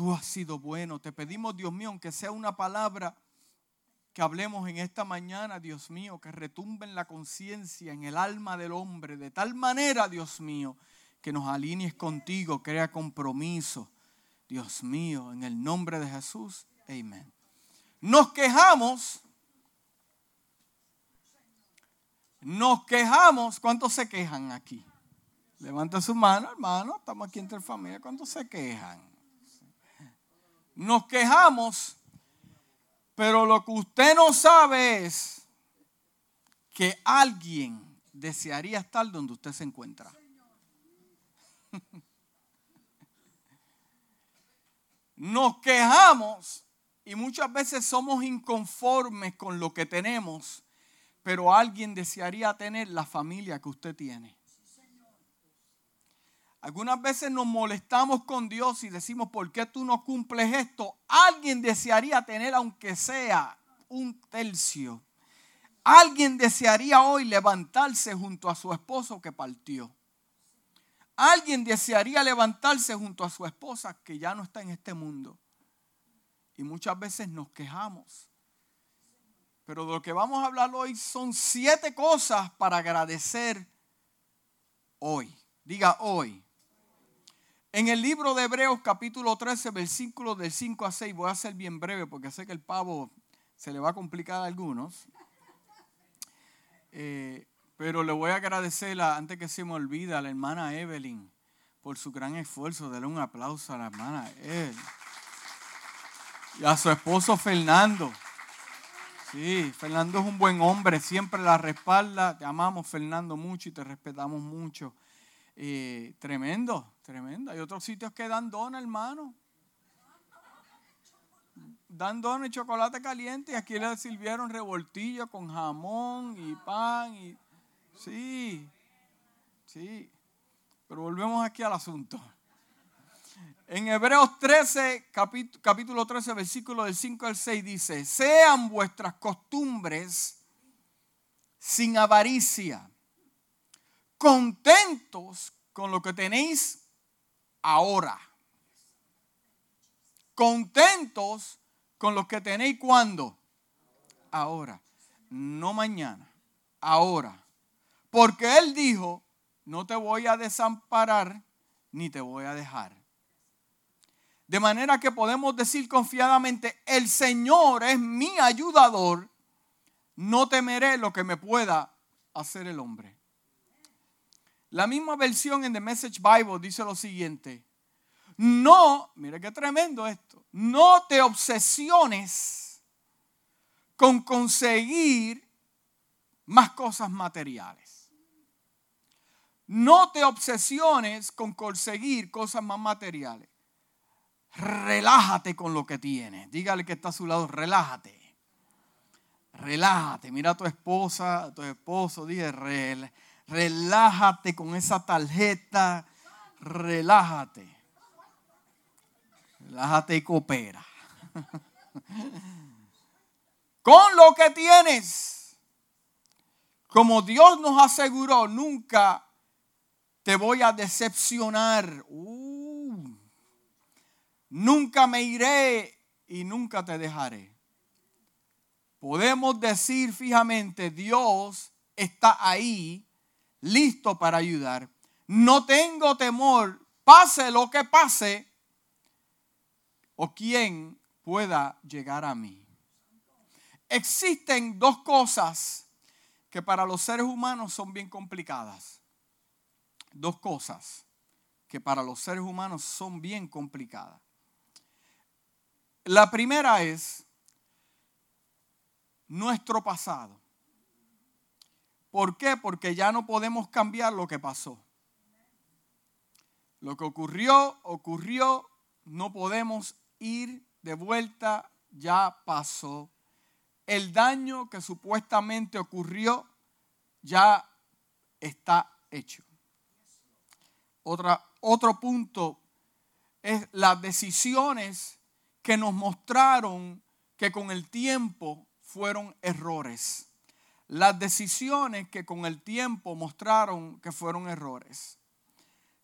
Tú has sido bueno. Te pedimos, Dios mío, aunque sea una palabra que hablemos en esta mañana, Dios mío, que retumbe en la conciencia, en el alma del hombre, de tal manera, Dios mío, que nos alinees contigo, crea compromiso. Dios mío, en el nombre de Jesús, amén. Nos quejamos, nos quejamos, ¿cuántos se quejan aquí? Levanta su mano, hermano, estamos aquí entre familia, ¿cuántos se quejan? Nos quejamos, pero lo que usted no sabe es que alguien desearía estar donde usted se encuentra. Nos quejamos y muchas veces somos inconformes con lo que tenemos, pero alguien desearía tener la familia que usted tiene. Algunas veces nos molestamos con Dios y decimos, ¿por qué tú no cumples esto? Alguien desearía tener, aunque sea un tercio. Alguien desearía hoy levantarse junto a su esposo que partió. Alguien desearía levantarse junto a su esposa que ya no está en este mundo. Y muchas veces nos quejamos. Pero de lo que vamos a hablar hoy son siete cosas para agradecer hoy. Diga hoy. En el libro de Hebreos capítulo 13, versículos del 5 a 6, voy a ser bien breve porque sé que el pavo se le va a complicar a algunos. Eh, pero le voy a agradecer, antes que se me olvide, a la hermana Evelyn por su gran esfuerzo. Dale un aplauso a la hermana Evelyn. Y a su esposo Fernando. Sí, Fernando es un buen hombre, siempre la respalda. Te amamos, Fernando, mucho y te respetamos mucho. Eh, tremendo, tremendo. Hay otros sitios que dan dona, hermano. Dan dona y chocolate caliente y aquí le sirvieron revoltillo con jamón y pan. Y... Sí, sí. Pero volvemos aquí al asunto. En Hebreos 13, capítulo 13, versículo del 5 al 6 dice, sean vuestras costumbres sin avaricia contentos con lo que tenéis ahora. Contentos con lo que tenéis cuando? Ahora. No mañana. Ahora. Porque Él dijo, no te voy a desamparar ni te voy a dejar. De manera que podemos decir confiadamente, el Señor es mi ayudador, no temeré lo que me pueda hacer el hombre. La misma versión en The Message Bible dice lo siguiente. No, mire qué tremendo esto. No te obsesiones con conseguir más cosas materiales. No te obsesiones con conseguir cosas más materiales. Relájate con lo que tienes. Dígale que está a su lado, relájate. Relájate. Mira a tu esposa, a tu esposo, dije, relájate relájate con esa tarjeta, relájate. Relájate y coopera. con lo que tienes. Como Dios nos aseguró, nunca te voy a decepcionar. Uh. nunca me iré y nunca te dejaré. Podemos decir fijamente, Dios está ahí listo para ayudar. No tengo temor, pase lo que pase, o quien pueda llegar a mí. Existen dos cosas que para los seres humanos son bien complicadas. Dos cosas que para los seres humanos son bien complicadas. La primera es nuestro pasado. ¿Por qué? Porque ya no podemos cambiar lo que pasó. Lo que ocurrió, ocurrió, no podemos ir de vuelta, ya pasó. El daño que supuestamente ocurrió ya está hecho. Otra, otro punto es las decisiones que nos mostraron que con el tiempo fueron errores las decisiones que con el tiempo mostraron que fueron errores.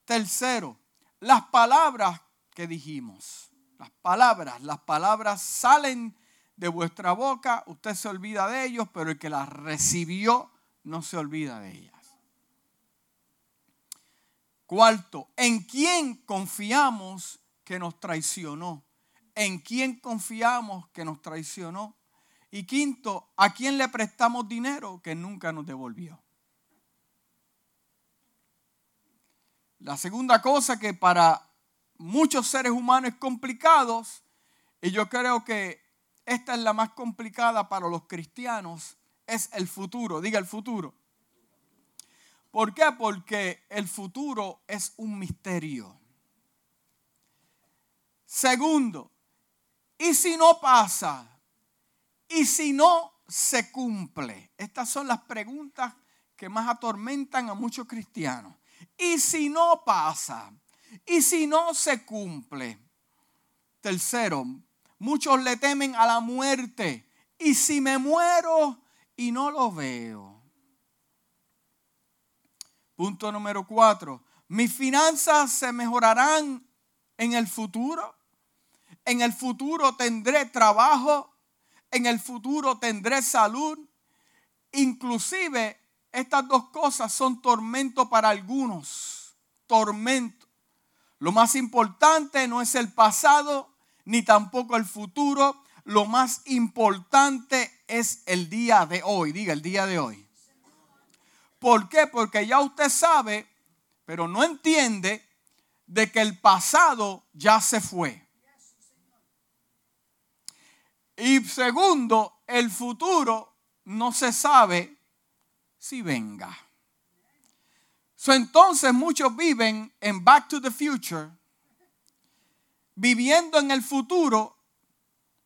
Tercero, las palabras que dijimos. Las palabras, las palabras salen de vuestra boca, usted se olvida de ellos, pero el que las recibió no se olvida de ellas. Cuarto, ¿en quién confiamos que nos traicionó? ¿En quién confiamos que nos traicionó? Y quinto, ¿a quién le prestamos dinero que nunca nos devolvió? La segunda cosa que para muchos seres humanos es complicado, y yo creo que esta es la más complicada para los cristianos, es el futuro. Diga el futuro. ¿Por qué? Porque el futuro es un misterio. Segundo, ¿y si no pasa? ¿Y si no se cumple? Estas son las preguntas que más atormentan a muchos cristianos. ¿Y si no pasa? ¿Y si no se cumple? Tercero, muchos le temen a la muerte. ¿Y si me muero y no lo veo? Punto número cuatro. ¿Mis finanzas se mejorarán en el futuro? ¿En el futuro tendré trabajo? ¿En el futuro tendré salud? Inclusive estas dos cosas son tormento para algunos. Tormento. Lo más importante no es el pasado ni tampoco el futuro. Lo más importante es el día de hoy. Diga el día de hoy. ¿Por qué? Porque ya usted sabe, pero no entiende de que el pasado ya se fue. Y segundo, el futuro no se sabe si venga. entonces muchos viven en Back to the Future, viviendo en el futuro,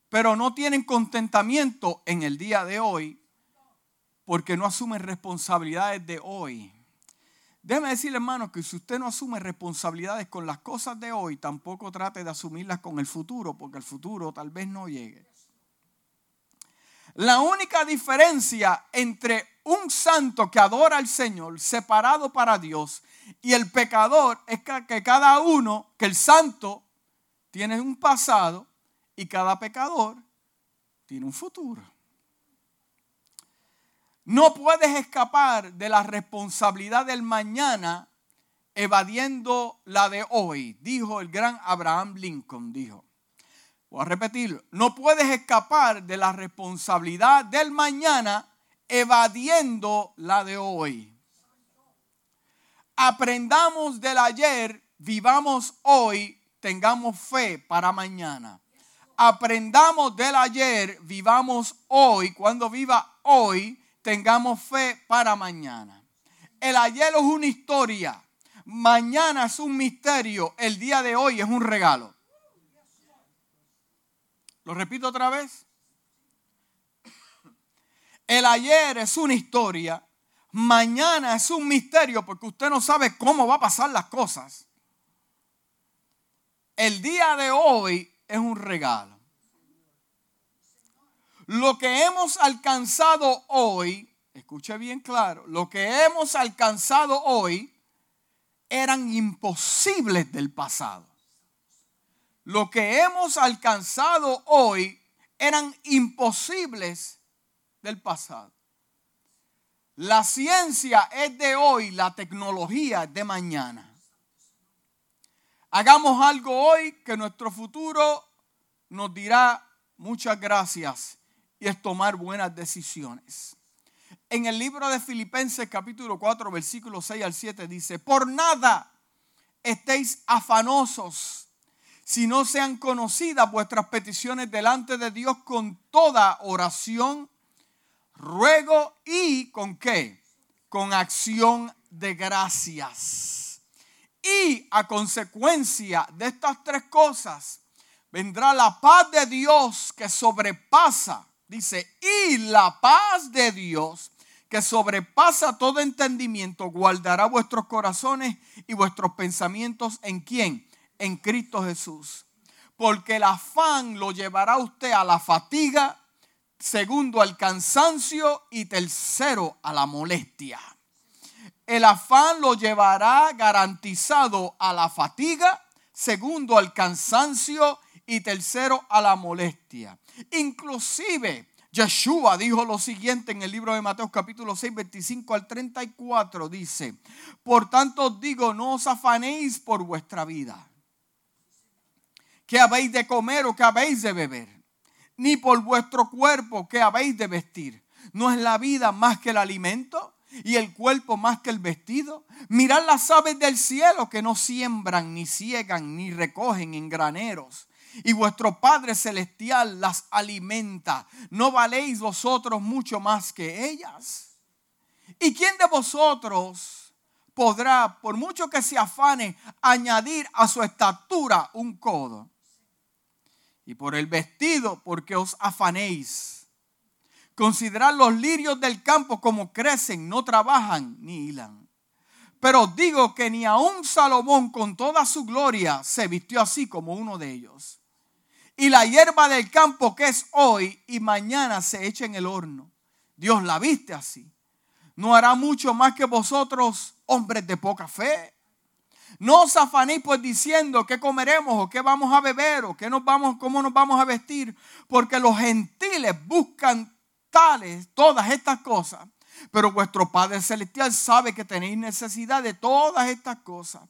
pero no tienen contentamiento en el día de hoy porque no asume responsabilidades de hoy. Déjeme decirle, hermano, que si usted no asume responsabilidades con las cosas de hoy, tampoco trate de asumirlas con el futuro, porque el futuro tal vez no llegue. La única diferencia entre un santo que adora al Señor, separado para Dios, y el pecador es que cada uno, que el santo tiene un pasado y cada pecador tiene un futuro. No puedes escapar de la responsabilidad del mañana evadiendo la de hoy, dijo el gran Abraham Lincoln, dijo. Voy a repetirlo, no puedes escapar de la responsabilidad del mañana evadiendo la de hoy. Aprendamos del ayer, vivamos hoy, tengamos fe para mañana. Aprendamos del ayer, vivamos hoy, cuando viva hoy, tengamos fe para mañana. El ayer es una historia, mañana es un misterio, el día de hoy es un regalo. Lo repito otra vez. El ayer es una historia, mañana es un misterio porque usted no sabe cómo va a pasar las cosas. El día de hoy es un regalo. Lo que hemos alcanzado hoy, escuche bien claro, lo que hemos alcanzado hoy eran imposibles del pasado. Lo que hemos alcanzado hoy eran imposibles del pasado. La ciencia es de hoy, la tecnología es de mañana. Hagamos algo hoy que nuestro futuro nos dirá muchas gracias y es tomar buenas decisiones. En el libro de Filipenses capítulo 4 versículo 6 al 7 dice, por nada estéis afanosos si no sean conocidas vuestras peticiones delante de Dios con toda oración, ruego y con qué? Con acción de gracias. Y a consecuencia de estas tres cosas vendrá la paz de Dios que sobrepasa Dice, y la paz de Dios, que sobrepasa todo entendimiento, guardará vuestros corazones y vuestros pensamientos en quién? En Cristo Jesús. Porque el afán lo llevará usted a la fatiga, segundo al cansancio y tercero a la molestia. El afán lo llevará garantizado a la fatiga, segundo al cansancio y tercero a la molestia. Inclusive Yeshua dijo lo siguiente en el libro de Mateo capítulo 6, 25 al 34, dice, por tanto digo, no os afanéis por vuestra vida, que habéis de comer o que habéis de beber, ni por vuestro cuerpo que habéis de vestir. ¿No es la vida más que el alimento y el cuerpo más que el vestido? Mirad las aves del cielo que no siembran, ni ciegan, ni recogen en graneros y vuestro Padre Celestial las alimenta. ¿No valéis vosotros mucho más que ellas? ¿Y quién de vosotros podrá, por mucho que se afane, añadir a su estatura un codo? Y por el vestido, porque os afanéis. Considerad los lirios del campo como crecen, no trabajan ni hilan. Pero digo que ni aun Salomón con toda su gloria se vistió así como uno de ellos. Y la hierba del campo que es hoy y mañana se echa en el horno. Dios la viste así. No hará mucho más que vosotros, hombres de poca fe. No os afanéis pues diciendo qué comeremos o qué vamos a beber o qué nos vamos, cómo nos vamos a vestir, porque los gentiles buscan tales, todas estas cosas. Pero vuestro Padre Celestial sabe que tenéis necesidad de todas estas cosas.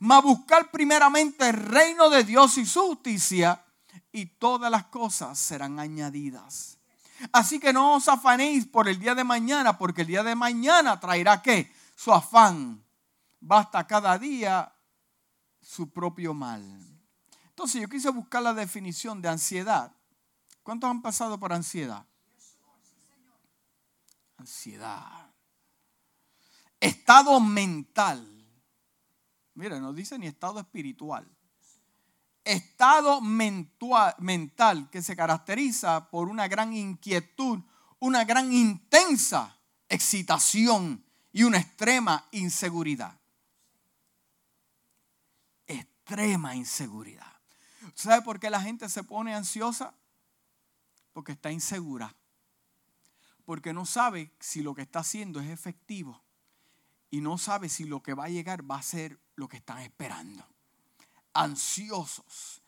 Mas buscar primeramente el reino de Dios y su justicia y todas las cosas serán añadidas. Así que no os afanéis por el día de mañana, porque el día de mañana traerá qué? Su afán. Basta cada día su propio mal. Entonces yo quise buscar la definición de ansiedad. ¿Cuántos han pasado por ansiedad? Ansiedad. Estado mental. Mira, no dice ni estado espiritual estado mental que se caracteriza por una gran inquietud, una gran intensa excitación y una extrema inseguridad. Extrema inseguridad. ¿Sabe por qué la gente se pone ansiosa? Porque está insegura. Porque no sabe si lo que está haciendo es efectivo. Y no sabe si lo que va a llegar va a ser lo que están esperando ansiosos,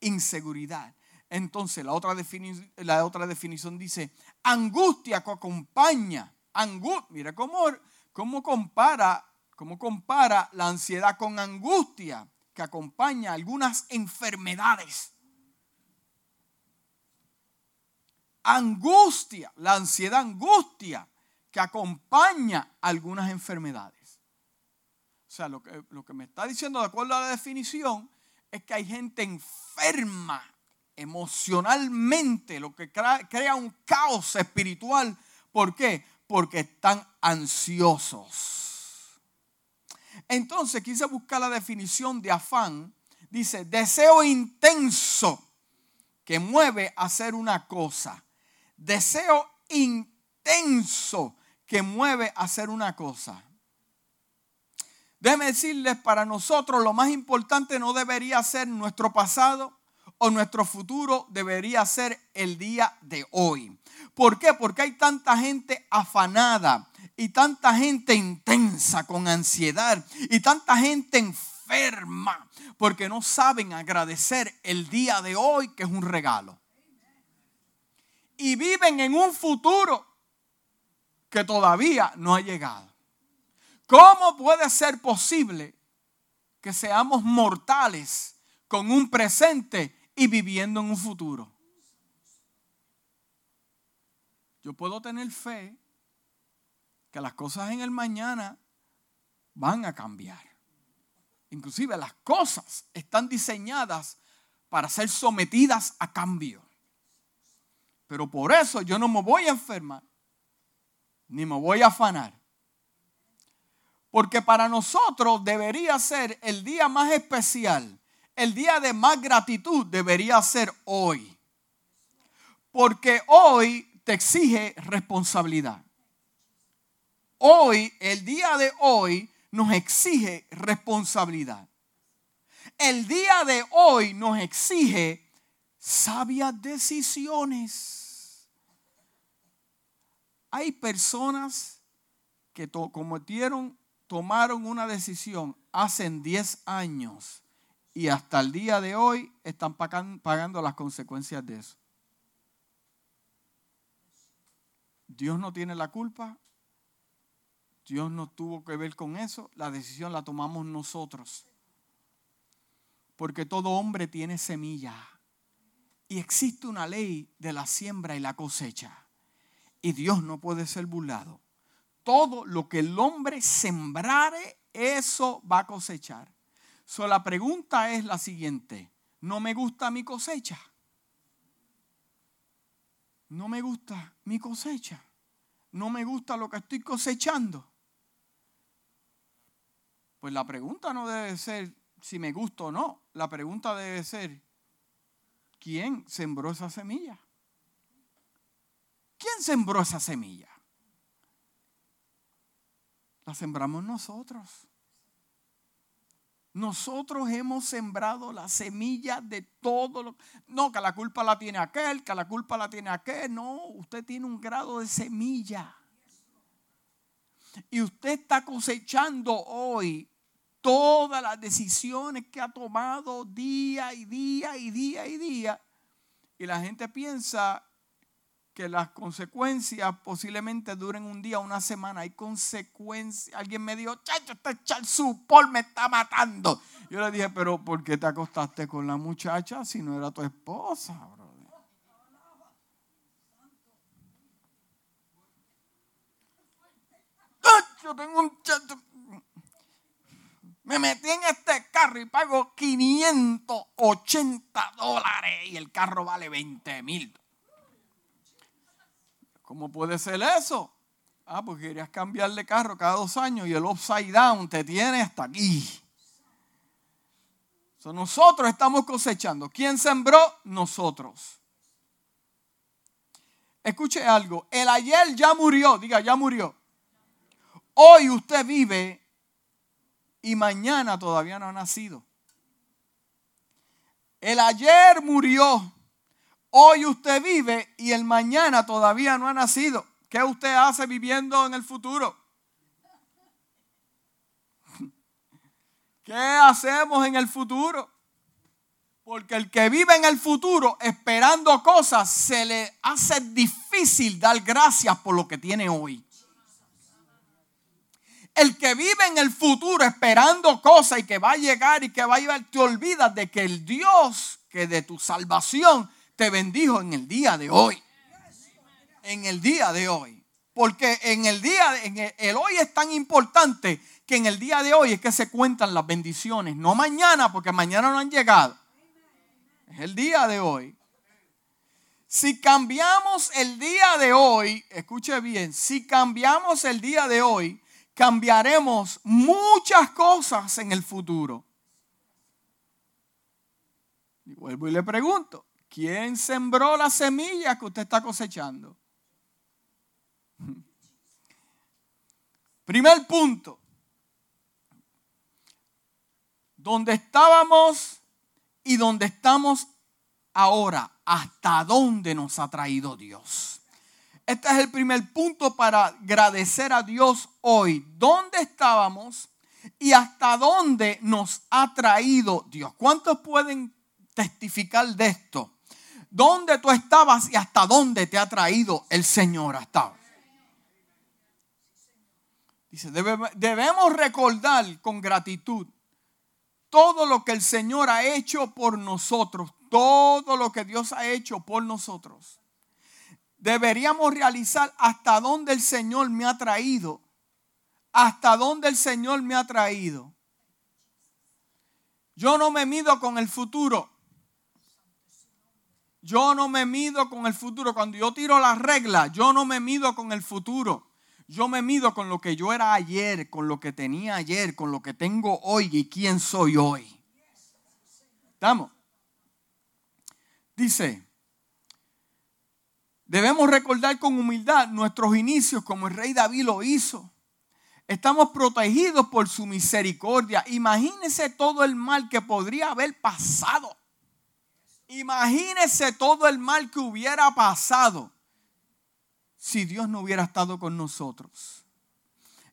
inseguridad. Entonces la otra, la otra definición dice, angustia que acompaña. Angustia, mira cómo, cómo, compara, cómo compara la ansiedad con angustia que acompaña algunas enfermedades. Angustia, la ansiedad angustia que acompaña algunas enfermedades. O sea, lo que, lo que me está diciendo de acuerdo a la definición es que hay gente enferma emocionalmente, lo que crea, un caos espiritual. ¿Por qué? Porque están ansiosos. Entonces quise buscar la definición de afán. Dice, deseo intenso que mueve a hacer una cosa. Deseo intenso que mueve a hacer una cosa. Déjeme decirles, para nosotros lo más importante no debería ser nuestro pasado o nuestro futuro, debería ser el día de hoy. ¿Por qué? Porque hay tanta gente afanada y tanta gente intensa con ansiedad y tanta gente enferma porque no saben agradecer el día de hoy que es un regalo. Y viven en un futuro que todavía no ha llegado. ¿Cómo puede ser posible que seamos mortales con un presente y viviendo en un futuro? Yo puedo tener fe que las cosas en el mañana van a cambiar. Inclusive las cosas están diseñadas para ser sometidas a cambio. Pero por eso yo no me voy a enfermar, ni me voy a afanar. Porque para nosotros debería ser el día más especial, el día de más gratitud debería ser hoy. Porque hoy te exige responsabilidad. Hoy, el día de hoy, nos exige responsabilidad. El día de hoy nos exige sabias decisiones. Hay personas que cometieron tomaron una decisión hace 10 años y hasta el día de hoy están pagando las consecuencias de eso. Dios no tiene la culpa, Dios no tuvo que ver con eso, la decisión la tomamos nosotros. Porque todo hombre tiene semilla y existe una ley de la siembra y la cosecha. Y Dios no puede ser burlado. Todo lo que el hombre sembrare, eso va a cosechar. La pregunta es la siguiente. ¿No me gusta mi cosecha? No me gusta mi cosecha. No me gusta lo que estoy cosechando. Pues la pregunta no debe ser si me gusta o no. La pregunta debe ser, ¿quién sembró esa semilla? ¿Quién sembró esa semilla? La sembramos nosotros. Nosotros hemos sembrado la semilla de todo lo... No, que la culpa la tiene aquel, que la culpa la tiene aquel. No, usted tiene un grado de semilla. Y usted está cosechando hoy todas las decisiones que ha tomado día y día y día y día. Y la gente piensa que las consecuencias posiblemente duren un día, una semana. Hay consecuencias. Alguien me dijo, chacho, este Paul me está matando. Yo le dije, pero ¿por qué te acostaste con la muchacha si no era tu esposa, brother? Yo tengo un chacho. Me metí en este carro y pago 580 dólares y el carro vale 20 mil ¿Cómo puede ser eso? Ah, porque querías cambiarle carro cada dos años y el upside down te tiene hasta aquí. nosotros estamos cosechando. ¿Quién sembró? Nosotros. Escuche algo. El ayer ya murió. Diga, ya murió. Hoy usted vive y mañana todavía no ha nacido. El ayer murió Hoy usted vive y el mañana todavía no ha nacido. ¿Qué usted hace viviendo en el futuro? ¿Qué hacemos en el futuro? Porque el que vive en el futuro esperando cosas, se le hace difícil dar gracias por lo que tiene hoy. El que vive en el futuro esperando cosas y que va a llegar y que va a llegar, te olvidas de que el Dios que de tu salvación te bendijo en el día de hoy. En el día de hoy. Porque en el día, en el, hoy es tan importante que en el día de hoy es que se cuentan las bendiciones. No mañana, porque mañana no han llegado. Es el día de hoy. Si cambiamos el día de hoy, escuche bien, si cambiamos el día de hoy, cambiaremos muchas cosas en el futuro. Y vuelvo y le pregunto, ¿Quién sembró la semilla que usted está cosechando? Primer punto. Donde estábamos y donde estamos ahora, hasta dónde nos ha traído Dios. Este es el primer punto para agradecer a Dios hoy. ¿Dónde estábamos y hasta dónde nos ha traído Dios? ¿Cuántos pueden testificar de esto? Dónde tú estabas y hasta dónde te ha traído el Señor hasta Dice, debemos recordar con gratitud todo lo que el Señor ha hecho por nosotros, todo lo que Dios ha hecho por nosotros. Deberíamos realizar hasta dónde el Señor me ha traído, hasta dónde el Señor me ha traído. Yo no me mido con el futuro, yo no me mido con el futuro. Cuando yo tiro la regla, yo no me mido con el futuro. Yo me mido con lo que yo era ayer, con lo que tenía ayer, con lo que tengo hoy y quién soy hoy. ¿Estamos? Dice, debemos recordar con humildad nuestros inicios como el rey David lo hizo. Estamos protegidos por su misericordia. Imagínese todo el mal que podría haber pasado Imagínese todo el mal que hubiera pasado si Dios no hubiera estado con nosotros.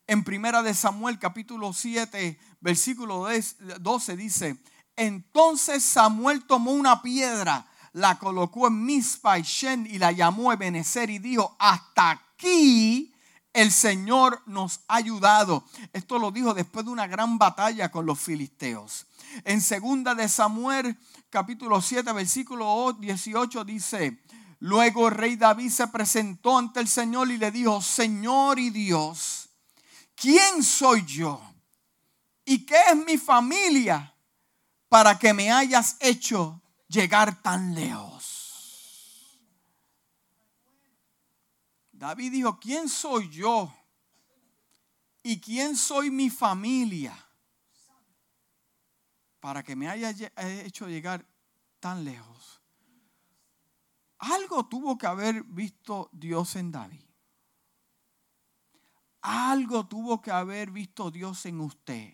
En primera de Samuel capítulo 7, versículo 12 dice, Entonces Samuel tomó una piedra, la colocó en Mispa y Shen y la llamó Ebenezer y dijo, hasta aquí el Señor nos ha ayudado. Esto lo dijo después de una gran batalla con los filisteos. En segunda de Samuel, capítulo 7, versículo 18 dice, luego el rey David se presentó ante el Señor y le dijo, Señor y Dios, ¿quién soy yo? ¿Y qué es mi familia para que me hayas hecho llegar tan lejos? David dijo, ¿quién soy yo? ¿Y quién soy mi familia? Para que me haya hecho llegar tan lejos. Algo tuvo que haber visto Dios en David. Algo tuvo que haber visto Dios en usted.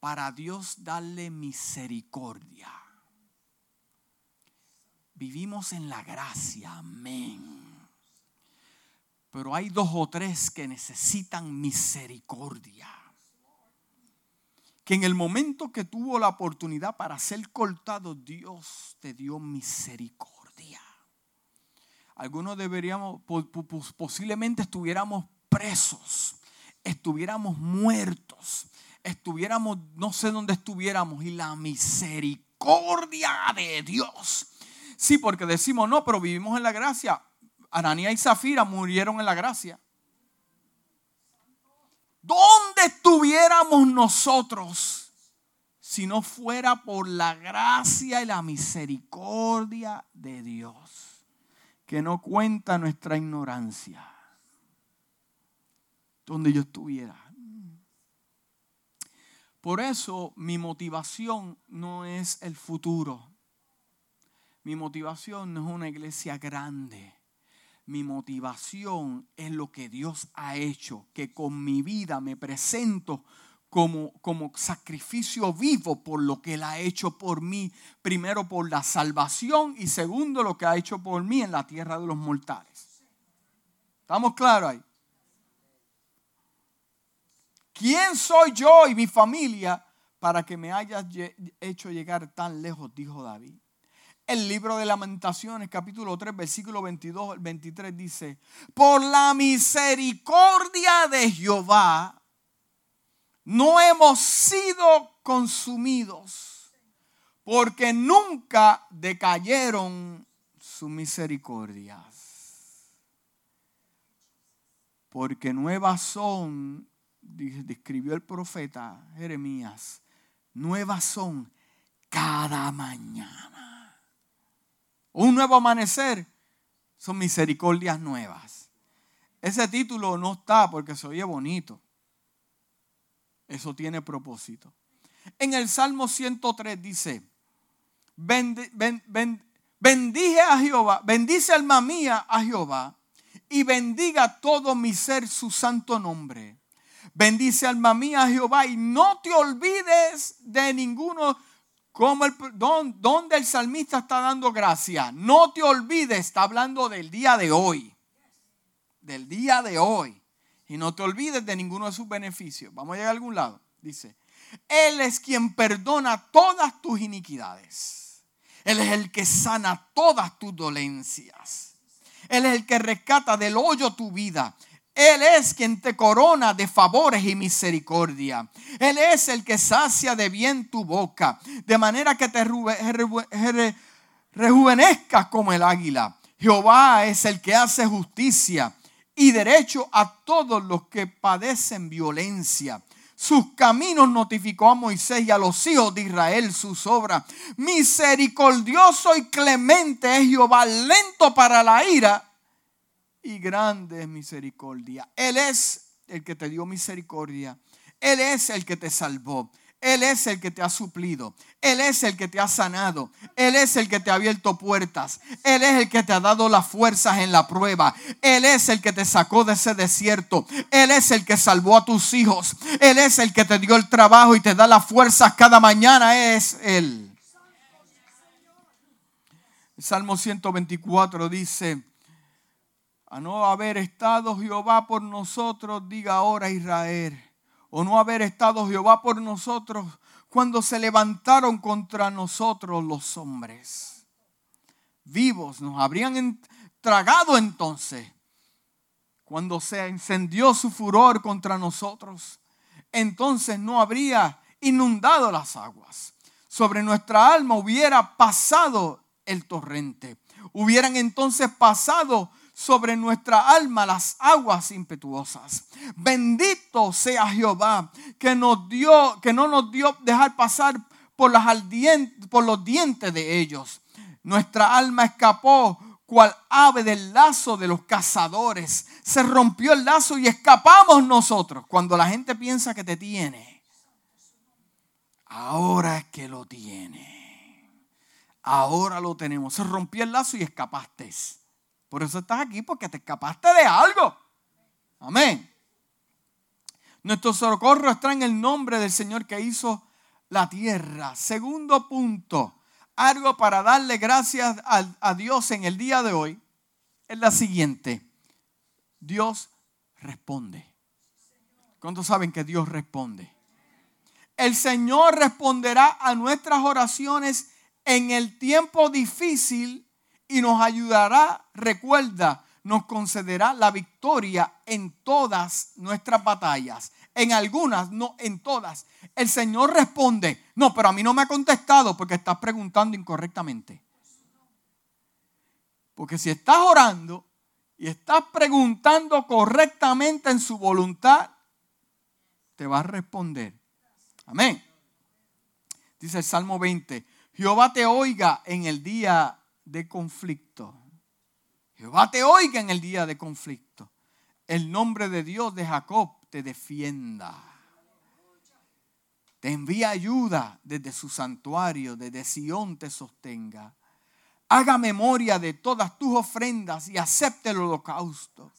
Para Dios darle misericordia. Vivimos en la gracia. Amén. Pero hay dos o tres que necesitan misericordia. Que en el momento que tuvo la oportunidad para ser cortado, Dios te dio misericordia. Algunos deberíamos, posiblemente estuviéramos presos, estuviéramos muertos, estuviéramos, no sé dónde estuviéramos, y la misericordia de Dios. Sí, porque decimos, no, pero vivimos en la gracia. Ananía y Zafira murieron en la gracia. ¿Dónde estuviéramos nosotros si no fuera por la gracia y la misericordia de Dios? Que no cuenta nuestra ignorancia. Donde yo estuviera. Por eso mi motivación no es el futuro. Mi motivación no es una iglesia grande mi motivación es lo que Dios ha hecho, que con mi vida me presento como, como sacrificio vivo por lo que Él ha hecho por mí, primero por la salvación y segundo lo que ha hecho por mí en la tierra de los mortales. ¿Estamos claros ahí? ¿Quién soy yo y mi familia para que me hayas hecho llegar tan lejos? Dijo David. El libro de lamentaciones, capítulo 3, versículo 22 al 23 dice, por la misericordia de Jehová no hemos sido consumidos, porque nunca decayeron sus misericordias. Porque nuevas son, describió el profeta Jeremías, nuevas son cada mañana un nuevo amanecer, son misericordias nuevas. Ese título no está porque se oye bonito. Eso tiene propósito. En el Salmo 103 dice, bendije a Jehová, bendice alma mía a Jehová y bendiga todo mi ser su santo nombre. Bendice alma mía a Jehová y no te olvides de ninguno como el, donde el salmista está dando gracia. No te olvides, está hablando del día de hoy. Del día de hoy. Y no te olvides de ninguno de sus beneficios. Vamos a llegar a algún lado. Dice, Él es quien perdona todas tus iniquidades. Él es el que sana todas tus dolencias. Él es el que rescata del hoyo tu vida. Él es quien te corona de favores y misericordia. Él es el que sacia de bien tu boca, de manera que te rejuvenezcas como el águila. Jehová es el que hace justicia y derecho a todos los que padecen violencia. Sus caminos notificó a Moisés y a los hijos de Israel sus obras. Misericordioso y clemente es Jehová, lento para la ira y grande es misericordia. Él es el que te dio misericordia. Él es el que te salvó. Él es el que te ha suplido. Él es el que te ha sanado. Él es el que te ha abierto puertas. Él es el que te ha dado las fuerzas en la prueba. Él es el que te sacó de ese desierto. Él es el que salvó a tus hijos. Él es el que te dio el trabajo y te da las fuerzas cada mañana. Es Él. Salmo 124 dice, a no haber estado Jehová por nosotros, diga ahora Israel. O no haber estado Jehová por nosotros, cuando se levantaron contra nosotros los hombres. Vivos nos habrían tragado entonces cuando se encendió su furor contra nosotros. Entonces no habría inundado las aguas. Sobre nuestra alma hubiera pasado el torrente. Hubieran entonces pasado sobre nuestra alma las aguas impetuosas. Bendito sea Jehová que nos dio, que no nos dio dejar pasar por, las por los dientes de ellos. Nuestra alma escapó cual ave del lazo de los cazadores. Se rompió el lazo y escapamos nosotros. Cuando la gente piensa que te tiene, ahora es que lo tiene. Ahora lo tenemos. Se rompió el lazo y escapaste. Por eso estás aquí, porque te escapaste de algo. Amén. Nuestro socorro está en el nombre del Señor que hizo la tierra. Segundo punto, algo para darle gracias a, Dios en el día de hoy es la siguiente. Dios responde. ¿Cuántos saben que Dios responde? El Señor responderá a nuestras oraciones en el tiempo difícil y nos ayudará, recuerda, nos concederá la victoria en todas nuestras batallas. En algunas, no en todas. El Señor responde, no, pero a mí no me ha contestado porque estás preguntando incorrectamente. Porque si estás orando y estás preguntando correctamente en su voluntad, te va a responder. Amén. Dice el Salmo 20, Jehová te oiga en el día de conflicto. Jehová te oiga en el día de conflicto. El nombre de Dios de Jacob te defienda. Te envía ayuda desde su santuario, desde Sión te sostenga. Haga memoria de todas tus ofrendas y acepte el holocausto.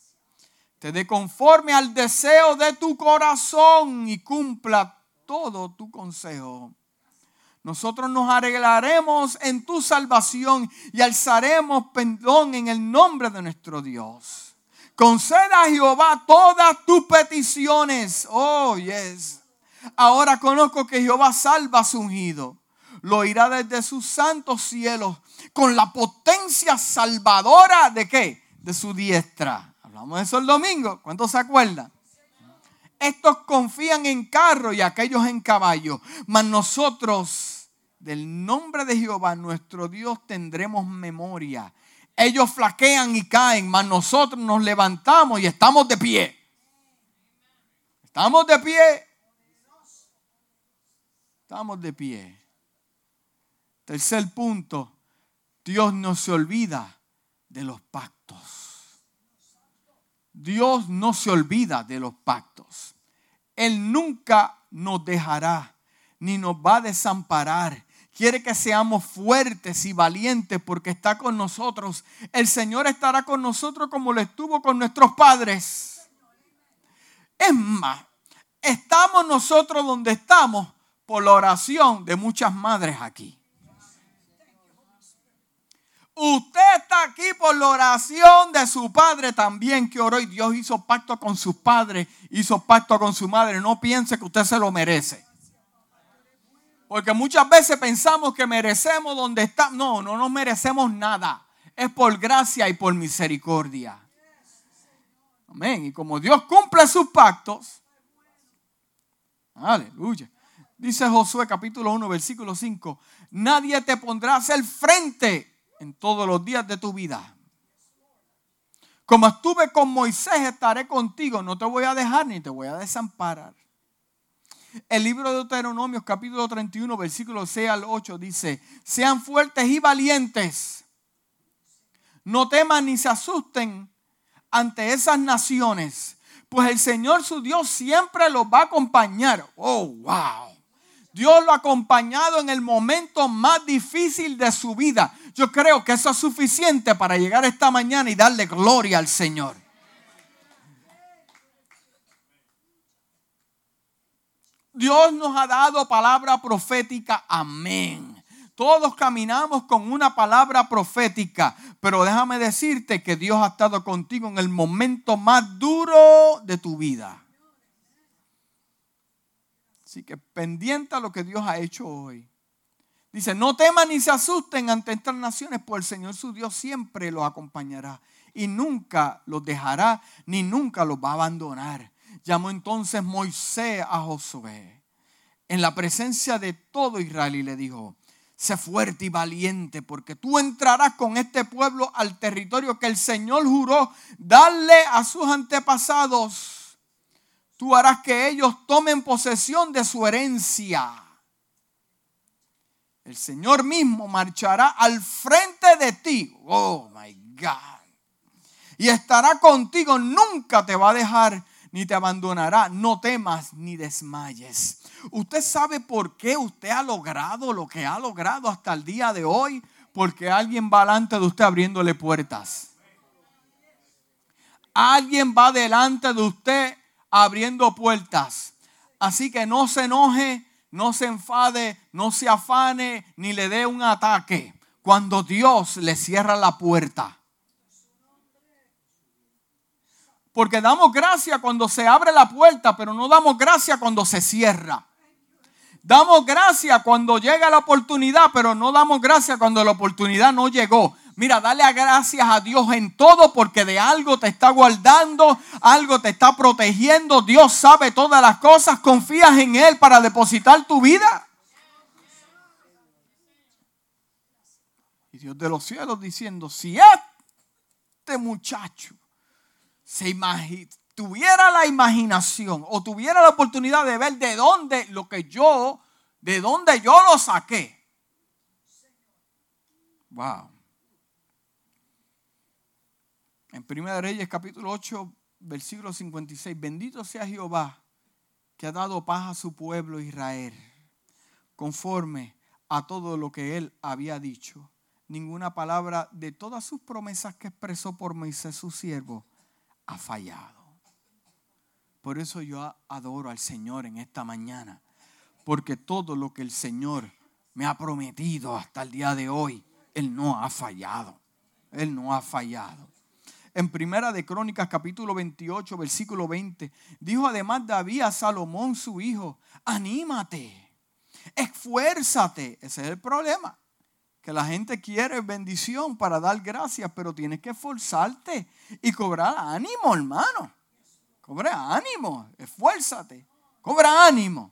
Te dé conforme al deseo de tu corazón y cumpla todo tu consejo nosotros nos arreglaremos en tu salvación y alzaremos perdón en el nombre de nuestro Dios. Conceda a Jehová todas tus peticiones. Oh, yes. Ahora conozco que Jehová salva a su ungido. Lo irá desde sus santos cielos con la potencia salvadora de qué? De su diestra. Hablamos de eso el domingo. ¿Cuántos se acuerdan? Estos confían en carro y aquellos en caballo. Mas nosotros del nombre de Jehová nuestro Dios tendremos memoria. Ellos flaquean y caen, mas nosotros nos levantamos y estamos de pie. Estamos de pie. Estamos de pie. Tercer punto, Dios no se olvida de los pactos. Dios no se olvida de los pactos. Él nunca nos dejará ni nos va a desamparar quiere que seamos fuertes y valientes porque está con nosotros. El Señor estará con nosotros como lo estuvo con nuestros padres. Es más, estamos nosotros donde estamos por la oración de muchas madres aquí. Usted está aquí por la oración de su padre también que oró y Dios hizo pacto con sus padres, hizo pacto con su madre. No piense que usted se lo merece. Porque muchas veces pensamos que merecemos donde estamos. No, no nos merecemos nada. Es por gracia y por misericordia. Amén. Y como Dios cumple sus pactos. Aleluya. Dice Josué capítulo 1, versículo 5. Nadie te pondrá a hacer frente en todos los días de tu vida. Como estuve con Moisés, estaré contigo. No te voy a dejar ni te voy a desamparar. El libro de Deuteronomios capítulo 31 versículo 6 al 8 dice, sean fuertes y valientes. No teman ni se asusten ante esas naciones, pues el Señor su Dios siempre los va a acompañar. Oh, wow. Dios lo ha acompañado en el momento más difícil de su vida. Yo creo que eso es suficiente para llegar esta mañana y darle gloria al Señor. Dios nos ha dado palabra profética. Amén. Todos caminamos con una palabra profética, pero déjame decirte que Dios ha estado contigo en el momento más duro de tu vida. Así que pendiente a lo que Dios ha hecho hoy. Dice, no teman ni se asusten ante estas naciones, pues el Señor su Dios siempre los acompañará y nunca los dejará ni nunca los va a abandonar. Llamó entonces Moisés a Josué en la presencia de todo Israel y le dijo, sé fuerte y valiente porque tú entrarás con este pueblo al territorio que el Señor juró darle a sus antepasados. Tú harás que ellos tomen posesión de su herencia el Señor mismo marchará al frente de ti. Oh my God. Y estará contigo, nunca te va a dejar ni te abandonará. No temas ni desmayes. Usted sabe por qué usted ha logrado lo que ha logrado hasta el día de hoy. Porque alguien va delante de usted abriéndole puertas. Alguien va delante de usted abriendo puertas. Así que no se enoje, no se enfade, no se afane, ni le dé un ataque cuando Dios le cierra la puerta. Porque damos gracia cuando se abre la puerta, pero no damos gracia cuando se cierra. Damos gracia cuando llega la oportunidad, pero no damos gracia cuando la oportunidad no llegó. Mira, dale gracias a Dios en todo porque de algo te está guardando, algo te está protegiendo. Dios sabe todas las cosas. ¿Confías en Él para depositar tu vida? Y Dios de los cielos diciendo, si este muchacho se tuviera la imaginación o tuviera la oportunidad de ver de dónde lo que yo, de dónde yo lo saqué. Wow. En 1 Reyes capítulo 8, versículo 56, bendito sea Jehová que ha dado paz a su pueblo Israel, conforme a todo lo que él había dicho. Ninguna palabra de todas sus promesas que expresó por Moisés su siervo ha fallado. Por eso yo adoro al Señor en esta mañana, porque todo lo que el Señor me ha prometido hasta el día de hoy, Él no ha fallado. Él no ha fallado en Primera de Crónicas capítulo 28, versículo 20. Dijo además David a Salomón su hijo, anímate, esfuérzate. Ese es el problema. Que la gente quiere bendición para dar gracias, pero tienes que esforzarte y cobrar ánimo, hermano. Cobra ánimo, esfuérzate, cobra ánimo.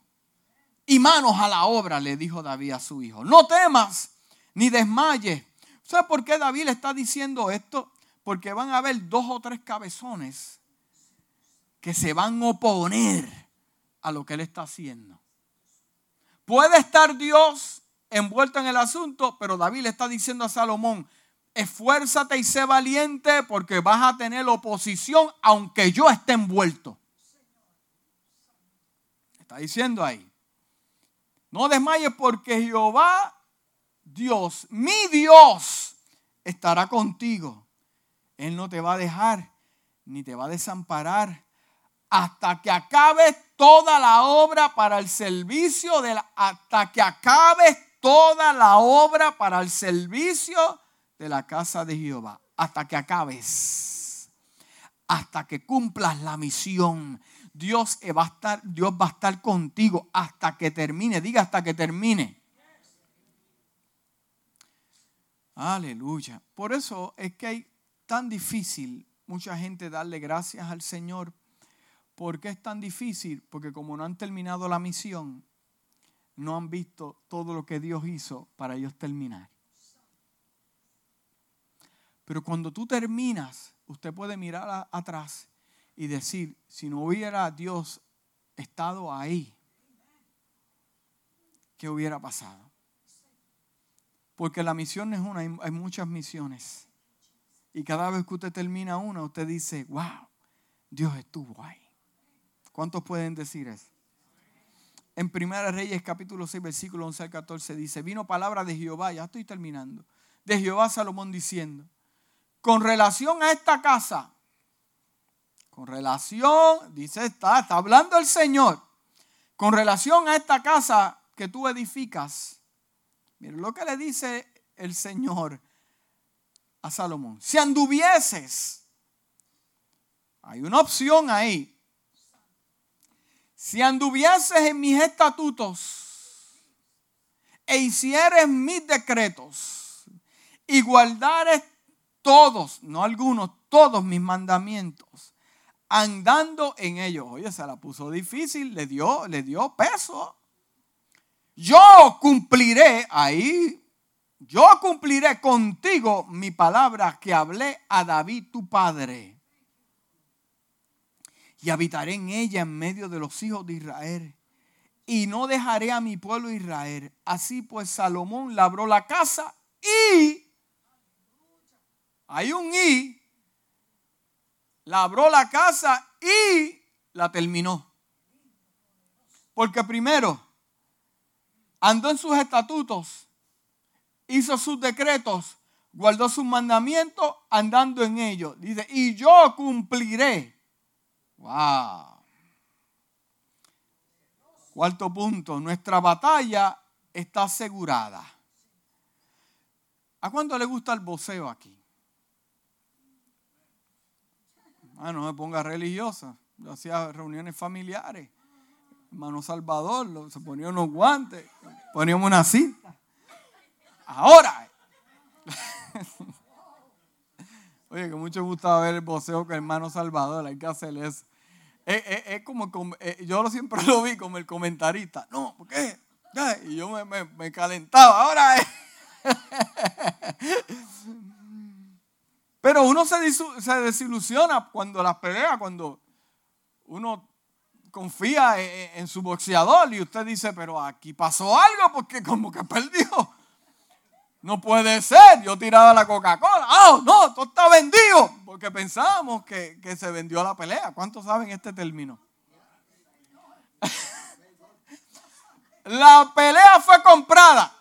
Y manos a la obra, le dijo David a su hijo. No temas ni desmayes. ¿Sabes por qué David le está diciendo esto? Porque van a haber dos o tres cabezones que se van a oponer a lo que él está haciendo. Puede estar Dios envuelto en el asunto, pero David le está diciendo a Salomón, esfuérzate y sé valiente porque vas a tener oposición aunque yo esté envuelto. Está diciendo ahí. No desmayes porque Jehová, Dios, mi Dios, estará contigo. Él no te va a dejar ni te va a desamparar hasta que acabes toda la obra para el servicio de la, hasta que acabes toda la obra para el servicio de la casa de Jehová, hasta que acabes, hasta que cumplas la misión. Dios va a estar, Dios va a estar contigo hasta que termine, diga hasta que termine. Aleluya. Por eso es que hay tan difícil mucha gente darle gracias al Señor. ¿Por qué es tan difícil? Porque como no han terminado la misión, no han visto todo lo que Dios hizo para ellos terminar. Pero cuando tú terminas, usted puede mirar atrás y decir, si no hubiera Dios estado ahí, ¿qué hubiera pasado? Porque la misión es una, hay muchas misiones. Y cada vez que usted termina una, usted dice, wow, Dios estuvo ahí. ¿Cuántos pueden decir eso? En Primera Reyes capítulo 6, versículo 11 al 14 dice, vino palabra de Jehová, ya estoy terminando, de Jehová Salomón diciendo, con relación a esta casa, con relación, dice, está, está hablando el Señor, con relación a esta casa que tú edificas, miren lo que le dice el Señor a Salomón. Si anduvieses, hay una opción ahí. si anduvieses en mis estatutos e hicieres mis decretos y guardares todos, no algunos, todos mis mandamientos, andando en ellos. Oye, se la puso difícil, le dio, le dio peso. Yo cumpliré ahí yo cumpliré contigo mi palabra que hablé a David tu padre. Y habitaré en ella en medio de los hijos de Israel. Y no dejaré a mi pueblo Israel. Así pues Salomón labró la casa y... Hay un y. Labró la casa y la terminó. Porque primero andó en sus estatutos hizo sus decretos, guardó sus mandamientos andando en ellos. Dice, y yo cumpliré. Wow. Cuarto punto, nuestra batalla está asegurada. ¿A cuánto le gusta el voceo aquí? Ah, no me ponga religiosa. Yo hacía reuniones familiares. Hermano Salvador, se ponía unos guantes, poníamos una cinta. Ahora. Oye, que mucho gustaba ver el voceo con hermano Salvador, hay que hacer eso. Es, como, eh, yo siempre lo vi como el comentarista. No, ¿por qué? Y yo me, calentaba. Ahora Pero uno se, desilusiona cuando las pelea, cuando uno confía en, su boxeador y usted dice, pero aquí pasó algo porque como que perdió. No puede ser, yo tiraba la Coca-Cola. ¡Oh, no! Todo está vendido. Porque pensábamos que, se vendió la pelea. ¿Cuántos saben este término? la pelea fue comprada.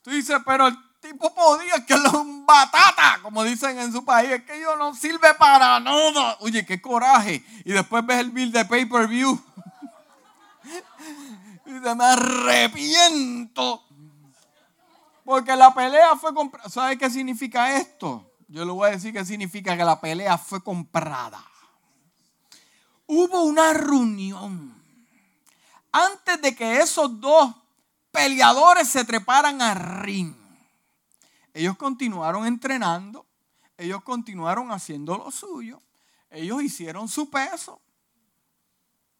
Tú dices, pero el tipo podía que es un batata, como dicen en su país, es que yo no sirve para nada. Oye, qué coraje. Y después ves el bill de pay-per-view. y dice, me arrepiento porque la pelea fue comprada. ¿Sabe qué significa esto? Yo le voy a decir que significa que la pelea fue comprada. Hubo una reunión antes de que esos dos peleadores se treparan a ring. Ellos continuaron entrenando, ellos continuaron haciendo lo suyo, ellos hicieron su peso,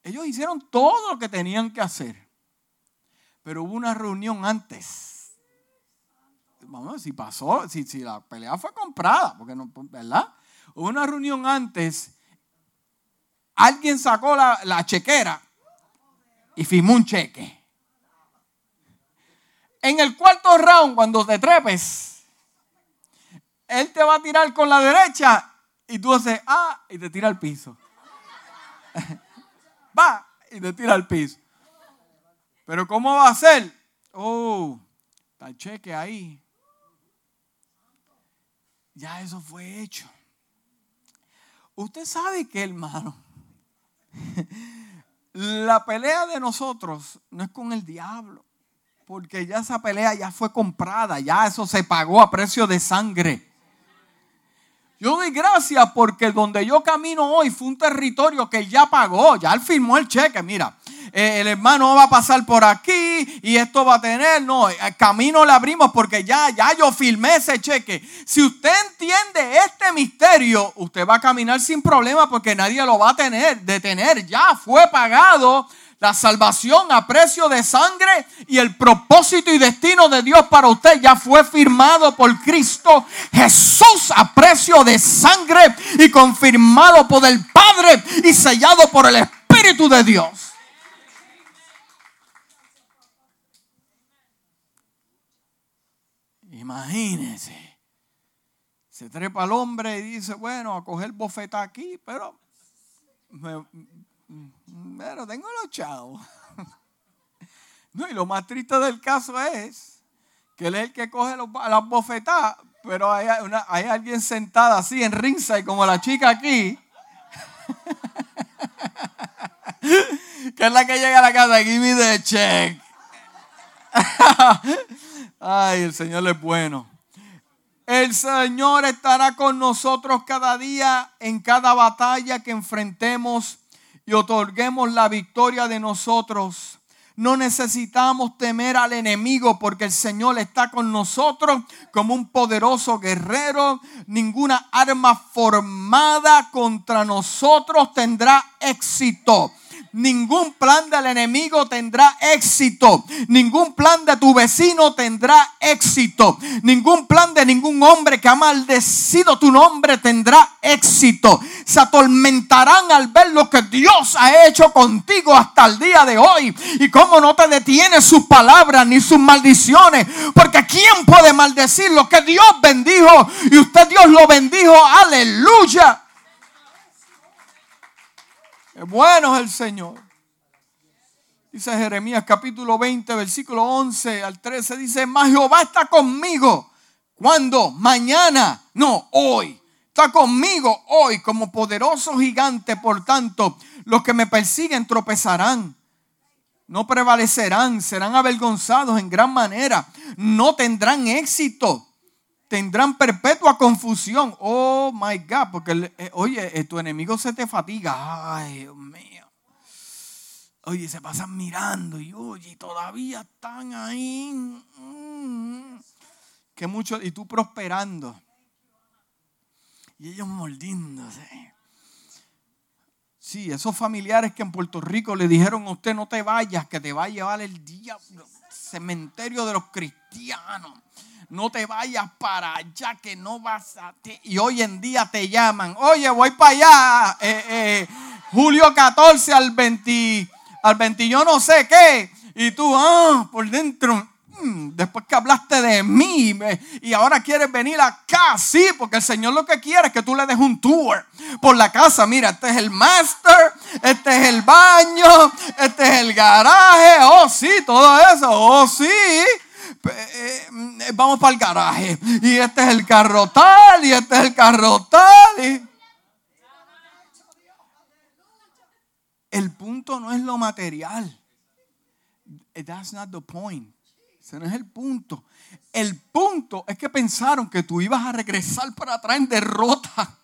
ellos hicieron todo lo que tenían que hacer. Pero hubo una reunión antes vamos, si pasó, si, si la pelea fue comprada, porque no, ¿verdad? Hubo una reunión antes, alguien sacó la, la chequera y firmó un cheque. En el cuarto round, cuando te trepes, él te va a tirar con la derecha y tú haces, ah, y te tira al piso. va y te tira al piso. Pero ¿cómo va a ser? Oh, está el cheque ahí ya eso fue hecho. Usted sabe que, hermano, la pelea de nosotros no es con el diablo, porque ya esa pelea ya fue comprada, ya eso se pagó a precio de sangre. Yo doy gracias porque donde yo camino hoy fue un territorio que ya pagó, ya él firmó el cheque, mira. Eh, el hermano va a pasar por aquí y esto va a tener, no, el camino le abrimos porque ya, ya yo firmé ese cheque. Si usted entiende este misterio, usted va a caminar sin problema porque nadie lo va a tener, detener, ya fue pagado la salvación a precio de sangre y el propósito y destino de Dios para usted ya fue firmado por Cristo Jesús a precio de sangre y confirmado por el Padre y sellado por el Espíritu de Dios. Imagínense. Se trepa el hombre y dice, bueno, a coger bofeta aquí, pero, pero tengo los chavos. No, y lo más triste del caso es que él es el que coge las bofetadas, pero hay, hay alguien sentada así en rinza y como la chica aquí, que es la que llega a la casa, give me the check. Ay, el Señor es bueno. El Señor estará con nosotros cada día en cada batalla que enfrentemos y otorguemos la victoria de nosotros. No necesitamos temer al enemigo porque el Señor está con nosotros como un poderoso guerrero. Ninguna arma formada contra nosotros tendrá éxito. Ningún plan del enemigo tendrá éxito. Ningún plan de tu vecino tendrá éxito. Ningún plan de ningún hombre que ha maldecido tu nombre tendrá éxito. Se atormentarán al ver lo que Dios ha hecho contigo hasta el día de hoy. Y cómo no te detiene sus palabras ni sus maldiciones. Porque ¿quién puede maldecir lo que Dios bendijo? Y usted Dios lo bendijo. Aleluya. Bueno el Señor. Dice Jeremías capítulo 20, versículo 11 al 13. Dice, mas Jehová está conmigo. ¿Cuándo? Mañana. No, hoy. Está conmigo hoy como poderoso gigante. Por tanto, los que me persiguen tropezarán. No prevalecerán. Serán avergonzados en gran manera. No tendrán éxito tendrán perpetua confusión. Oh my God, porque eh, oye, eh, tu enemigo se te fatiga. Ay, Dios mío. Oye, se pasan mirando y oye, todavía están ahí. Mm. Que mucho, y tú prosperando. Y ellos mordiéndose. Sí, esos familiares que en Puerto Rico le dijeron a usted no te vayas, que te va a llevar el día cementerio de los cristianos no te vayas para allá que no vas a... y hoy en día te llaman, oye, voy para allá, eh, eh, julio 14 al 20, al 20 yo no sé qué, y tú, ah, por dentro, mm, después que hablaste de mí y ahora quieres venir acá, sí, porque el Señor lo que quiere es que tú le des un tour por la casa. Mira, este es el master, este es el baño, este es el garaje, oh sí, todo eso, oh sí. Eh, eh, vamos para el garaje. Y este es el carro tal, y este es el carro tal. El punto no es lo material. That's not the point. Ese no es el punto. El punto es que pensaron que tú ibas a regresar para atrás en derrota.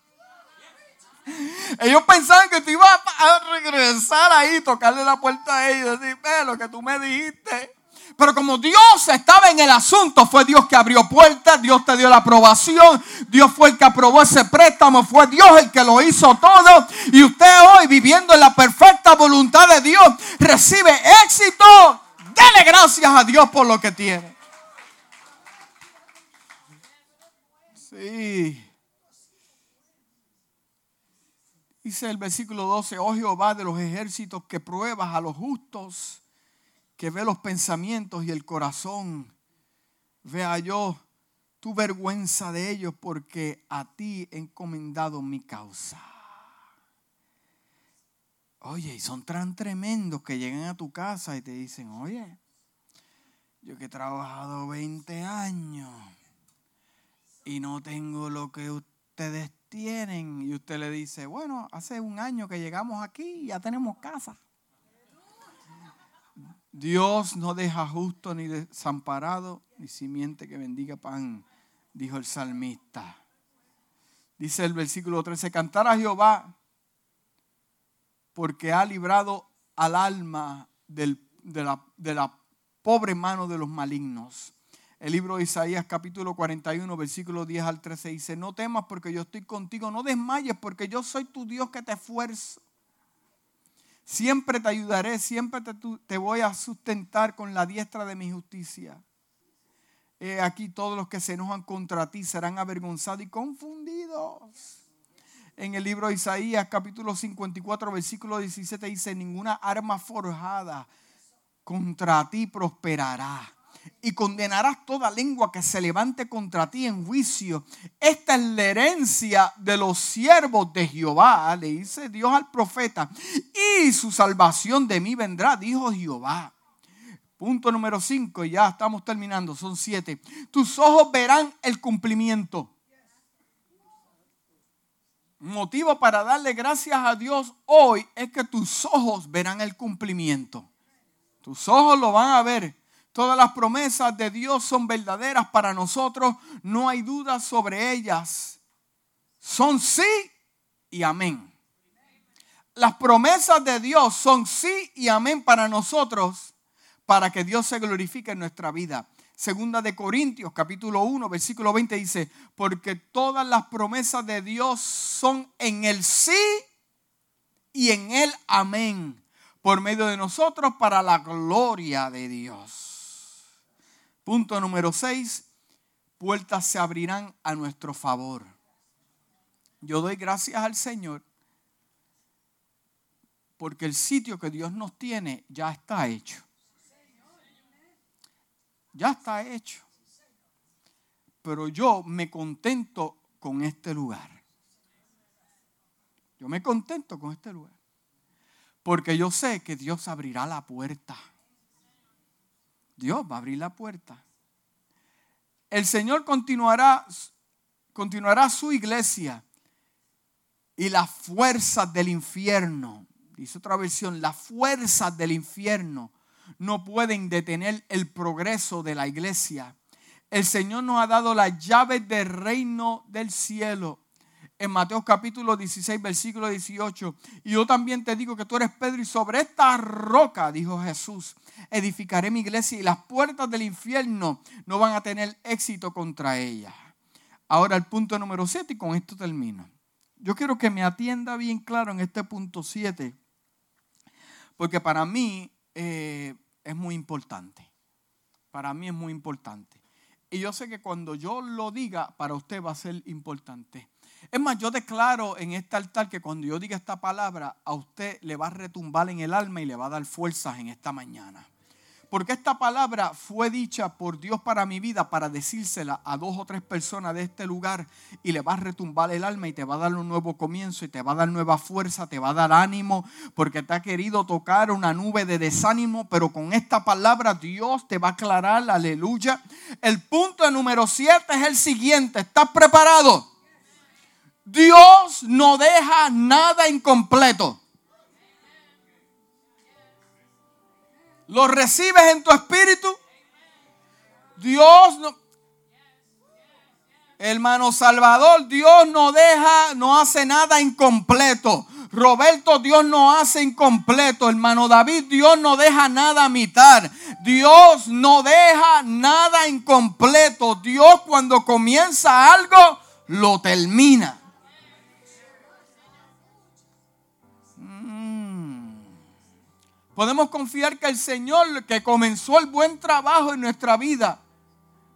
Ellos pensaban que tú ibas a regresar ahí, tocarle la puerta a ellos y decir, ve lo que tú me dijiste. Pero como Dios estaba en el asunto, fue Dios que abrió puertas, Dios te dio la aprobación, Dios fue el que aprobó ese préstamo, fue Dios el que lo hizo todo. Y usted hoy, viviendo en la perfecta voluntad de Dios, recibe éxito. Dele gracias a Dios por lo que tiene. Sí. Dice el versículo 12, oh Jehová de los ejércitos que pruebas a los justos que ve los pensamientos y el corazón. Vea yo tu vergüenza de ellos porque a ti he encomendado mi causa. Oye, y son tan tremendos que llegan a tu casa y te dicen, oye, yo que he trabajado 20 años y no tengo lo que ustedes tienen. Y usted le dice, bueno, hace un año que llegamos aquí y ya tenemos casa. Dios no deja justo ni desamparado, ni simiente que bendiga pan, dijo el salmista. Dice el versículo 13, cantar a Jehová porque ha librado al alma de, la, pobre mano de los malignos. El libro de Isaías capítulo 41, versículo 10 al 13 dice, no temas porque yo estoy contigo, no desmayes porque yo soy tu Dios que te esfuerzo. Siempre te ayudaré, siempre te, voy a sustentar con la diestra de mi justicia. aquí todos los que se enojan contra ti serán avergonzados y confundidos. En el libro de Isaías capítulo 54 versículo 17 dice, ninguna arma forjada contra ti prosperará y condenarás toda lengua que se levante contra ti en juicio. Esta es la herencia de los siervos de Jehová, le dice Dios al profeta, y su salvación de mí vendrá, dijo Jehová. Punto número 5, ya estamos terminando, son siete. Tus ojos verán el cumplimiento. Motivo para darle gracias a Dios hoy es que tus ojos verán el cumplimiento. Tus ojos lo van a ver Todas las promesas de Dios son verdaderas para nosotros. No hay duda sobre ellas. Son sí y amén. las promesas de Dios son sí y amén para nosotros, para que Dios se glorifique en nuestra vida. Segunda de Corintios, capítulo 1, versículo 20 dice, porque todas las promesas de Dios son en el sí y en el amén, por medio de nosotros para la gloria de Dios. Punto número 6, puertas se abrirán a nuestro favor. Yo doy gracias al Señor porque el sitio que Dios nos tiene ya está hecho. Ya está hecho. Pero yo me contento con este lugar. Yo me contento con este lugar. Porque yo sé que Dios abrirá la puerta. Dios va a abrir la puerta. El Señor continuará, continuará su iglesia y las fuerzas del infierno dice otra versión, las fuerzas del infierno no pueden detener el progreso de la iglesia. El Señor nos ha dado las llaves del reino del cielo. En Mateo capítulo 16, versículo 18. Y yo también te digo que tú eres Pedro y sobre esta roca, dijo Jesús, edificaré mi iglesia y las puertas del infierno no van a tener éxito contra ella. Ahora el punto número 7 y con esto termino. Yo quiero que me atienda bien claro en este punto 7 porque para mí eh, es muy importante. Para mí es muy importante. Y yo sé que cuando yo lo diga, para usted va a ser importante. Es más, yo declaro en este altar que cuando yo diga esta palabra, a usted le va a retumbar en el alma y le va a dar fuerzas en esta mañana. Porque esta palabra fue dicha por Dios para mi vida para decírsela a dos o tres personas de este lugar y le va a retumbar el alma y te va a dar un nuevo comienzo y te va a dar nueva fuerza, te va a dar ánimo porque te ha querido tocar una nube de desánimo, pero con esta palabra Dios te va a aclarar, aleluya. El punto número siete es el siguiente, ¿estás preparado? Dios no deja nada incompleto. lo recibes en tu espíritu, Dios no, hermano Salvador, Dios no deja, no hace nada incompleto. Roberto, Dios no hace incompleto. Hermano David, Dios no deja nada a mitad. Dios no deja nada incompleto. Dios cuando comienza algo, lo termina. Podemos confiar que el Señor que comenzó el buen trabajo en nuestra vida,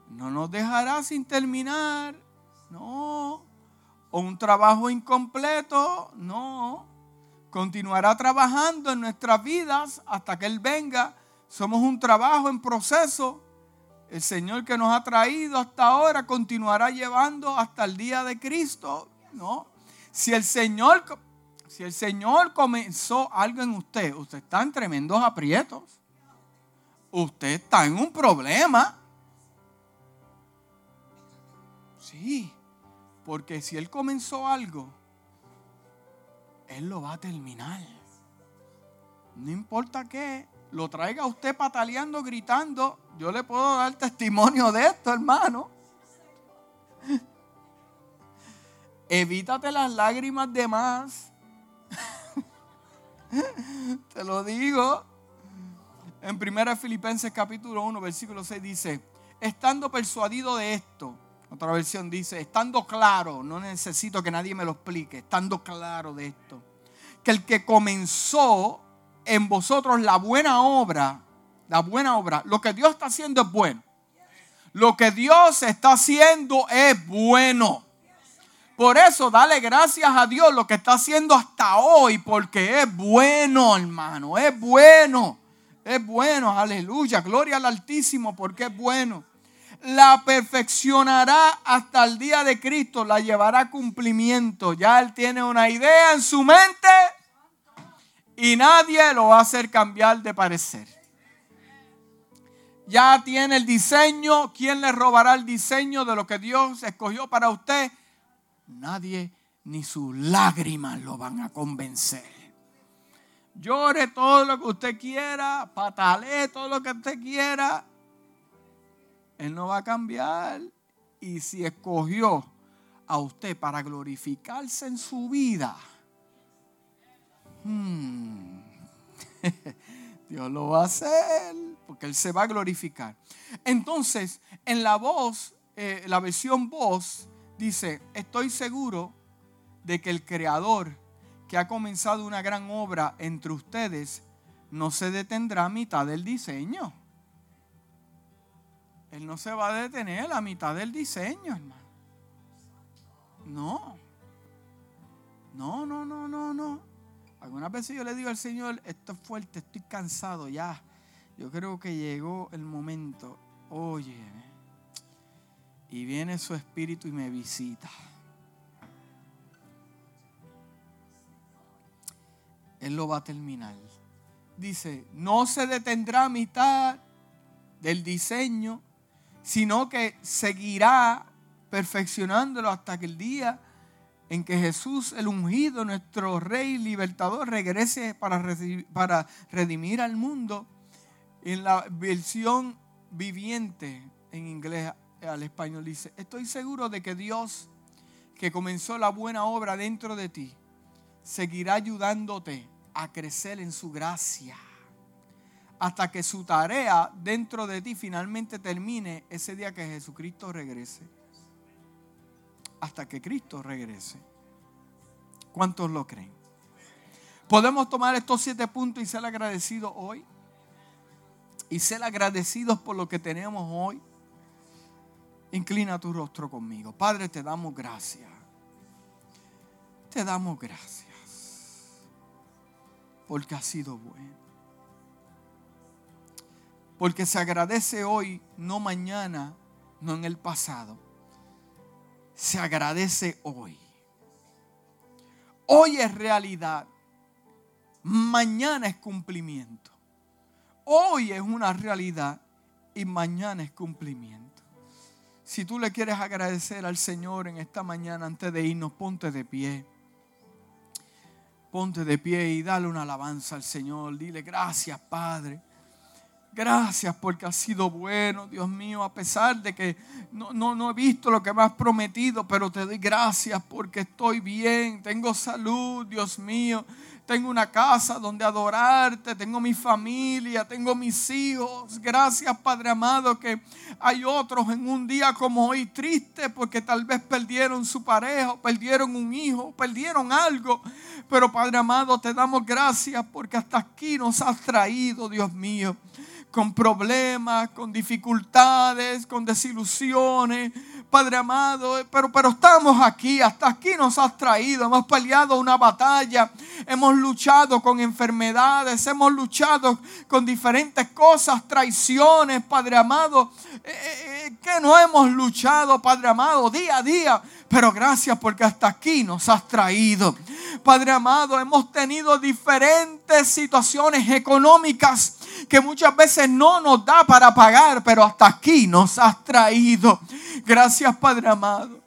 no nos dejará sin terminar. No. O un trabajo incompleto. No. Continuará trabajando en nuestras vidas hasta que Él venga. Somos un trabajo en proceso. El Señor que nos ha traído hasta ahora continuará llevando hasta el día de Cristo. No. Si el Señor si el Señor comenzó algo en usted, usted está en tremendos aprietos. Usted está en un problema. Sí, porque si Él comenzó algo, Él lo va a terminar. No importa qué, lo traiga usted pataleando, gritando. Yo le puedo dar testimonio de esto, hermano. Evítate las lágrimas de más. Te lo digo. En 1 Filipenses capítulo 1, versículo 6 dice, estando persuadido de esto, otra versión dice, estando claro, no necesito que nadie me lo explique, estando claro de esto, que el que comenzó en vosotros la buena obra, la buena obra, lo que Dios está haciendo es bueno. Lo que Dios está haciendo es bueno. Por eso, dale gracias a Dios lo que está haciendo hasta hoy, porque es bueno, hermano, es bueno. Es bueno, aleluya, gloria al Altísimo, porque es bueno. La perfeccionará hasta el día de Cristo, la llevará a cumplimiento. Ya Él tiene una idea en su mente y nadie lo va a hacer cambiar de parecer. Ya tiene el diseño. ¿Quién le robará el diseño de lo que Dios escogió para usted? Nadie ni sus lágrimas lo van a convencer. Llore todo lo que usted quiera, patalee todo lo que usted quiera. Él no va a cambiar. Y si escogió a usted para glorificarse en su vida, Hmm. Dios lo va a hacer porque Él se va a glorificar. Entonces, en la voz, eh, la versión voz, dice, estoy seguro de que el Creador que ha comenzado una gran obra entre ustedes no se detendrá a mitad del diseño. Él no se va a detener a mitad del diseño, hermano. No. No, no, no, no, no. Algunas veces yo le digo al Señor, esto es fuerte, estoy cansado ya. Yo creo que llegó el momento. Oye, y viene su espíritu y me visita. Él lo va a terminar. Dice, no se detendrá a mitad del diseño sino que seguirá perfeccionándolo hasta que el día en que Jesús, el ungido, nuestro Rey libertador, regrese para, para redimir al mundo. En la versión viviente en inglés al español dice, estoy seguro de que Dios, que comenzó la buena obra dentro de ti, seguirá ayudándote a crecer en su gracia hasta que su tarea dentro de ti finalmente termine ese día que Jesucristo regrese. Hasta que Cristo regrese. ¿Cuántos lo creen? Podemos tomar estos siete puntos y ser agradecidos hoy. Y ser agradecidos por lo que tenemos hoy. Inclina tu rostro conmigo. Padre, te damos gracias. Te damos gracias. Porque ha sido bueno. Porque se agradece hoy, no mañana, no en el pasado. Se agradece hoy. Hoy es realidad. Mañana es cumplimiento. Hoy es una realidad y mañana es cumplimiento. Si tú le quieres agradecer al Señor en esta mañana antes de irnos, ponte de pie. Ponte de pie y dale una alabanza al Señor. Dile gracias, Padre. Gracias porque has sido bueno, Dios mío, a pesar de que no, no, he visto lo que me has prometido, pero te doy gracias porque estoy bien, tengo salud, Dios mío. Tengo una casa donde adorarte, tengo mi familia, tengo mis hijos. Gracias, Padre amado, que hay otros en un día como hoy triste porque tal vez perdieron su pareja, perdieron un hijo, perdieron algo. Pero Padre amado, te damos gracias porque hasta aquí nos has traído, Dios mío con problemas, con dificultades, con desilusiones, Padre amado, pero, pero estamos aquí, hasta aquí nos has traído, hemos peleado una batalla, hemos luchado con enfermedades, hemos luchado con diferentes cosas, traiciones, Padre amado, eh, eh, eh, que no hemos luchado, Padre amado, día a día, pero gracias porque hasta aquí nos has traído. Padre amado, hemos tenido diferentes situaciones económicas que muchas veces no nos da para pagar, pero hasta aquí nos has traído. Gracias, Padre amado.